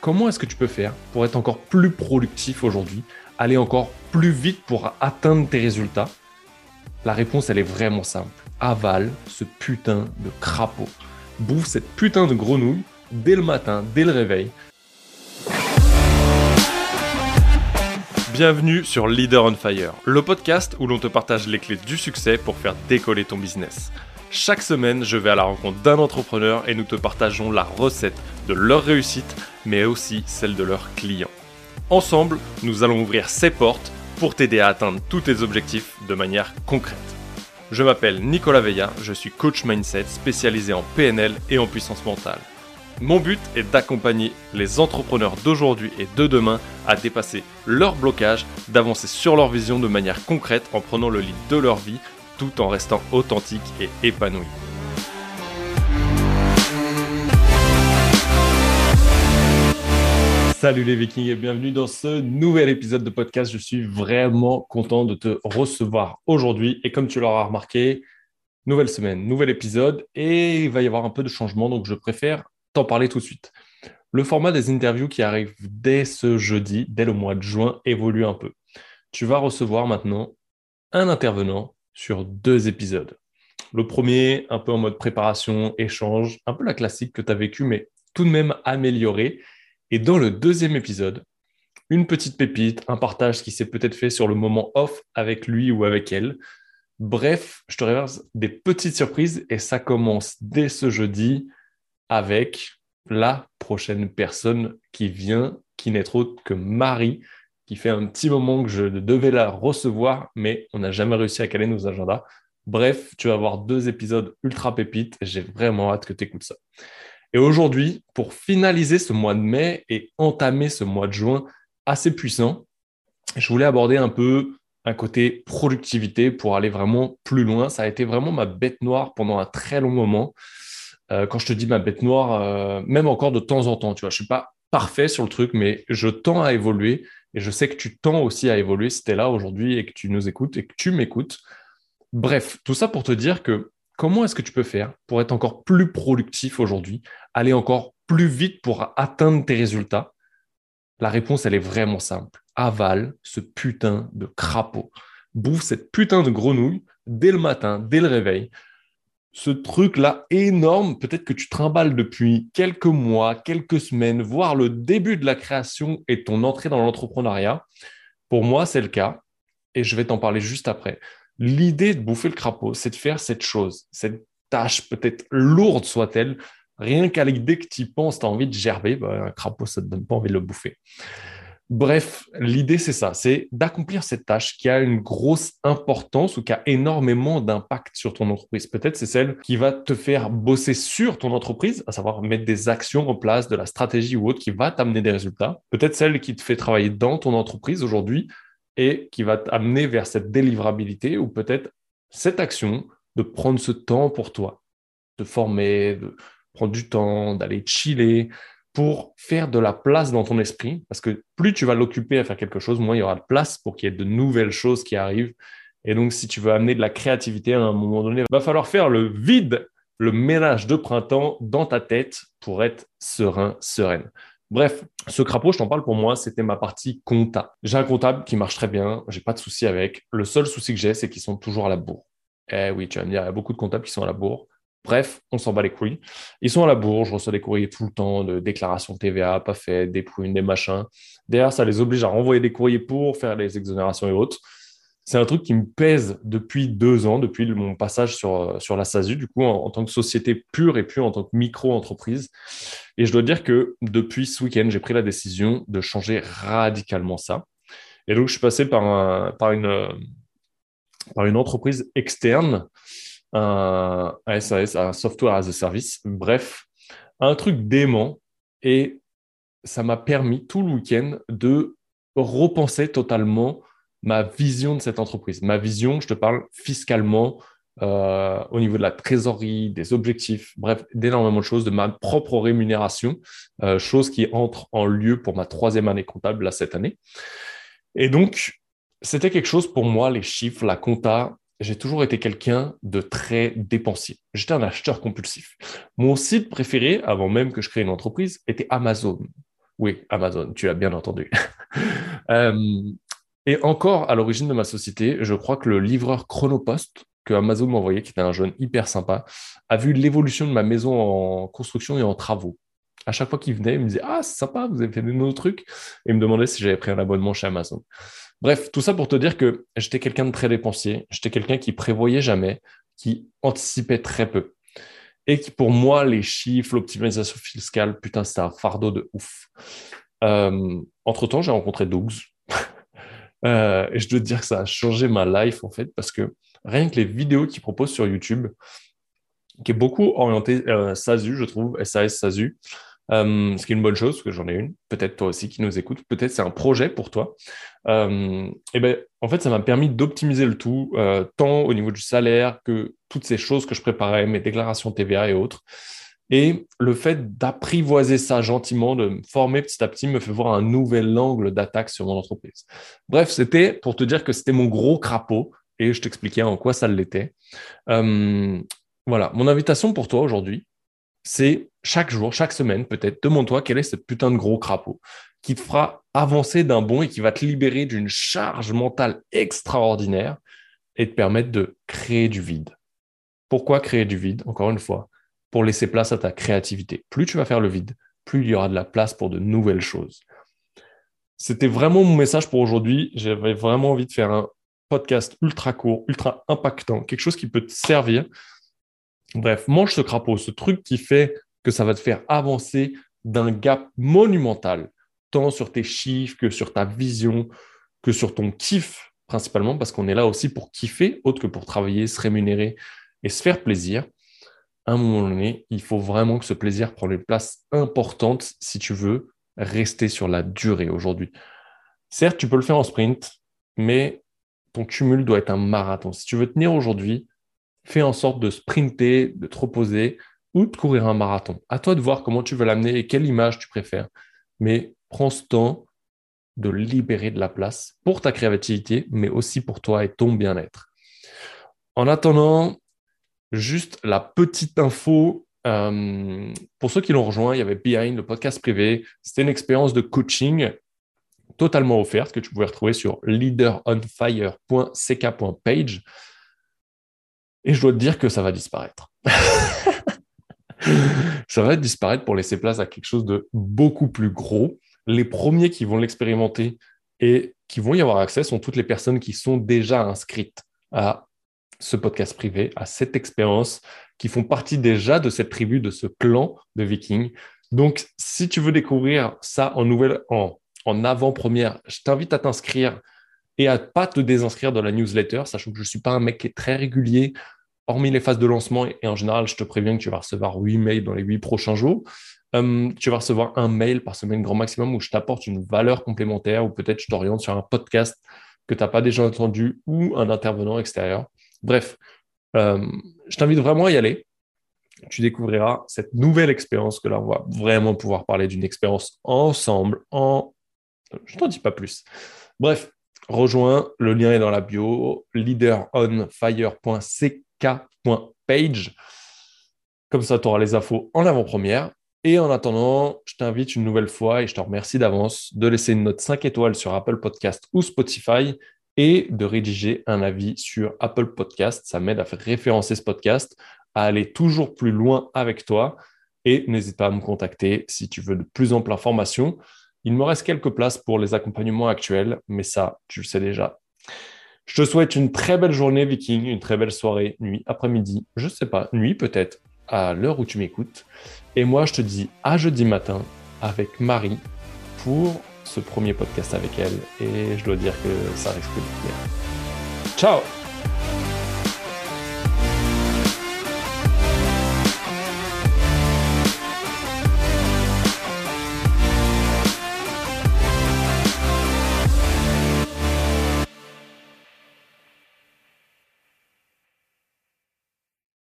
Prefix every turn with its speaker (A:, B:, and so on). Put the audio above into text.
A: comment est-ce que tu peux faire pour être encore plus productif aujourd'hui, aller encore plus vite pour atteindre tes résultats? La réponse, elle est vraiment simple. Avale ce putain de crapaud. Bouffe cette putain de grenouille dès le matin, dès le réveil. Bienvenue sur Leader on Fire, le podcast où l'on te partage les clés du succès pour faire décoller ton business. Chaque semaine, je vais à la rencontre d'un entrepreneur et nous te partageons la recette de leur réussite, mais aussi celle de leurs clients. Ensemble, nous allons ouvrir ces portes pour t'aider à atteindre tous tes objectifs de manière concrète. Je m'appelle Nicolas Veilla, je suis coach mindset spécialisé en PNL et en puissance mentale. Mon but est d'accompagner les entrepreneurs d'aujourd'hui et de demain à dépasser leurs blocages, d'avancer sur leur vision de manière concrète en prenant le lead de leur vie tout en restant authentique et épanoui. Salut les Vikings et bienvenue dans ce nouvel épisode de podcast. Je suis vraiment content de te recevoir aujourd'hui et comme tu l'auras remarqué, nouvelle semaine, nouvel épisode et il va y avoir un peu de changement donc je préfère t'en parler tout de suite. Le format des interviews qui arrive dès ce jeudi, dès le mois de juin, évolue un peu. Tu vas recevoir maintenant un intervenant sur deux épisodes. Le premier, un peu en mode préparation, échange, un peu la classique que tu as vécu, mais tout de même amélioré. Et dans le deuxième épisode, une petite pépite, un partage qui s'est peut-être fait sur le moment off avec lui ou avec elle. Bref, je te réverse des petites surprises et ça commence dès ce jeudi avec la prochaine personne qui vient, qui n'est autre que Marie, qui fait un petit moment que je devais la recevoir, mais on n'a jamais réussi à caler nos agendas. Bref, tu vas avoir deux épisodes ultra pépites. J'ai vraiment hâte que tu écoutes ça. Et aujourd'hui, pour finaliser ce mois de mai et entamer ce mois de juin assez puissant, je voulais aborder un peu un côté productivité pour aller vraiment plus loin. Ça a été vraiment ma bête noire pendant un très long moment. Euh, quand je te dis ma bête noire, euh, même encore de temps en temps, tu vois, je suis pas parfait sur le truc, mais je tends à évoluer et je sais que tu tends aussi à évoluer si tu es là aujourd'hui et que tu nous écoutes et que tu m'écoutes. Bref, tout ça pour te dire que comment est-ce que tu peux faire pour être encore plus productif aujourd'hui, aller encore plus vite pour atteindre tes résultats? La réponse, elle est vraiment simple. Avale ce putain de crapaud. Bouffe cette putain de grenouille dès le matin, dès le réveil ce truc-là énorme, peut-être que tu trimbales depuis quelques mois, quelques semaines, voire le début de la création et ton entrée dans l'entrepreneuriat. Pour moi, c'est le cas et je vais t'en parler juste après. L'idée de bouffer le crapaud, c'est de faire cette chose, cette tâche peut-être lourde soit-elle, rien qu'à l'idée que tu y penses, tu as envie de gerber, bah, un crapaud, ça ne te donne pas envie de le bouffer. Bref, l'idée, c'est ça, c'est d'accomplir cette tâche qui a une grosse importance ou qui a énormément d'impact sur ton entreprise. Peut-être c'est celle qui va te faire bosser sur ton entreprise, à savoir mettre des actions en place, de la stratégie ou autre qui va t'amener des résultats. Peut-être celle qui te fait travailler dans ton entreprise aujourd'hui et qui va t'amener vers cette délivrabilité ou peut-être cette action de prendre ce temps pour toi, de former, de prendre du temps, d'aller chiller, pour faire de la place dans ton esprit, parce que plus tu vas l'occuper à faire quelque chose, moins il y aura de place pour qu'il y ait de nouvelles choses qui arrivent. Et donc, si tu veux amener de la créativité à un moment donné, va falloir faire le vide, le ménage de printemps dans ta tête pour être serein, sereine. Bref, ce crapaud, je t'en parle pour moi, c'était ma partie compta. J'ai un comptable qui marche très bien, j'ai pas de souci avec. Le seul souci que j'ai, c'est qu'ils sont toujours à la bourre. Eh oui, tu vas me dire, il y a beaucoup de comptables qui sont à la bourre. Bref, on s'en bat les couilles. Ils sont à la bourre, je reçois des courriers tout le temps de déclarations TVA pas faites, des prunes, des machins. Derrière, ça les oblige à renvoyer des courriers pour faire les exonérations et autres. C'est un truc qui me pèse depuis deux ans, depuis mon passage sur, sur la SASU, du coup, en, tant que société pure et puis en tant que micro-entreprise. Et je dois dire que depuis ce week-end, j'ai pris la décision de changer radicalement ça. Et donc, je suis passé par, par, une, par une entreprise externe un, SAS, un software as a service, bref, un truc dément. Et ça m'a permis tout le week-end de repenser totalement ma vision de cette entreprise. Ma vision, je te parle fiscalement, euh, au niveau de la trésorerie, des objectifs, bref, d'énormément de choses, de ma propre rémunération, euh, chose qui entre en lieu pour ma troisième année comptable là, cette année. Et donc, c'était quelque chose pour moi, les chiffres, la compta, j'ai toujours été quelqu'un de très dépensier. J'étais un acheteur compulsif. Mon site préféré, avant même que je crée une entreprise, était Amazon. Oui, Amazon, tu as bien entendu. Euh, et encore, à l'origine de ma société, je crois que le livreur Chronopost que Amazon m'a envoyé, qui était un jeune hyper sympa, a vu l'évolution de ma maison en construction et en travaux. À chaque fois qu'il venait, il me disait Ah, c'est sympa, vous avez fait de nouveaux trucs. Et il me demandait si j'avais pris un abonnement chez Amazon. Bref, tout ça pour te dire que j'étais quelqu'un de très dépensier, j'étais quelqu'un qui prévoyait jamais, qui anticipait très peu. Et qui, pour moi, les chiffres, l'optimisation fiscale, putain, c'était un fardeau de ouf. Euh, entre-temps, j'ai rencontré Dougs. Euh, et je dois te dire que ça a changé ma life, en fait, parce que rien que les vidéos qu'il propose sur YouTube, qui est beaucoup orienté euh, SASU, je trouve, SAS SASU, euh, ce qui est une bonne chose, parce que j'en ai une, peut-être toi aussi qui nous écoutes, peut-être c'est un projet pour toi. Euh, et ben, en fait, ça m'a permis d'optimiser le tout, euh, tant au niveau du salaire que toutes ces choses que je préparais, mes déclarations TVA et autres. Et le fait d'apprivoiser ça gentiment, de me former petit à petit, me fait voir un nouvel angle d'attaque sur mon entreprise. Bref, c'était pour te dire que c'était mon gros crapaud et je t'expliquais en quoi ça l'était. voilà, mon invitation pour toi aujourd'hui, c'est chaque jour, chaque semaine, peut-être, demande-toi quel est ce putain de gros crapaud qui te fera avancer d'un bond et qui va te libérer d'une charge mentale extraordinaire et te permettre de créer du vide. Pourquoi créer du vide? Encore une fois, pour laisser place à ta créativité. Plus tu vas faire le vide, plus il y aura de la place pour de nouvelles choses. C'était vraiment mon message pour aujourd'hui. J'avais vraiment envie de faire un podcast ultra court, ultra impactant, quelque chose qui peut te servir Bref, mange ce crapaud, ce truc qui fait que ça va te faire avancer d'un gap monumental, tant sur tes chiffres que sur ta vision, que sur ton kiff principalement, parce qu'on est là aussi pour kiffer, autre que pour travailler, se rémunérer et se faire plaisir. À un moment donné, il faut vraiment que ce plaisir prenne une place importante si tu veux rester sur la durée aujourd'hui. Certes, tu peux le faire en sprint, mais ton cumul doit être un marathon. Si tu veux tenir aujourd'hui, fais en sorte de sprinter, de te reposer ou de courir un marathon. À toi de voir comment tu veux l'amener et quelle image tu préfères. Mais prends ce temps de libérer de la place pour ta créativité, mais aussi pour toi et ton bien-être. En attendant, juste la petite info. Euh, pour ceux qui l'ont rejoint, il y avait Behind, le podcast privé. C'était une expérience de coaching totalement offerte que tu pouvais retrouver sur leaderonfire.ck.page. Et je dois te dire que ça va disparaître. ça va disparaître pour laisser place à quelque chose de beaucoup plus gros. Les premiers qui vont l'expérimenter et qui vont y avoir accès sont toutes les personnes qui sont déjà inscrites à ce podcast privé, à cette expérience, qui font partie déjà de cette tribu, de ce clan de vikings. Donc, si tu veux découvrir ça en nouvelle, en, en avant-première, je t'invite à t'inscrire et à pas te désinscrire de la newsletter, sachant que je ne suis pas un mec qui est très régulier, hormis les phases de lancement, et en général, je te préviens que tu vas recevoir 8 mails dans les 8 prochains jours. Hum, tu vas recevoir un mail par semaine grand maximum où je t'apporte une valeur complémentaire ou peut-être je t'oriente sur un podcast que tu n'as pas déjà entendu ou un intervenant extérieur. Bref, hum, je t'invite vraiment à y aller. Tu découvriras cette nouvelle expérience que là, on va vraiment pouvoir parler d'une expérience ensemble en... Je t'en dis pas plus. Bref, rejoins, le lien est dans la bio, leaderonfire.ck.page. Comme ça, tu auras les infos en avant-première. Et en attendant, je t'invite une nouvelle fois et je te remercie d'avance de laisser une note 5 étoiles sur Apple Podcast ou Spotify et de rédiger un avis sur Apple Podcast. Ça m'aide à faire référencer ce podcast, à aller toujours plus loin avec toi. Et n'hésite pas à me contacter si tu veux de plus amples informations. Il me reste quelques places pour les accompagnements actuels, mais ça, tu le sais déjà. Je te souhaite une très belle journée, Viking, une très belle soirée, nuit, après-midi, je ne sais pas, nuit peut-être, à l'heure où tu m'écoutes. Et moi, je te dis à jeudi matin avec Marie pour ce premier podcast avec elle. Et je dois dire que ça risque de bien. Ciao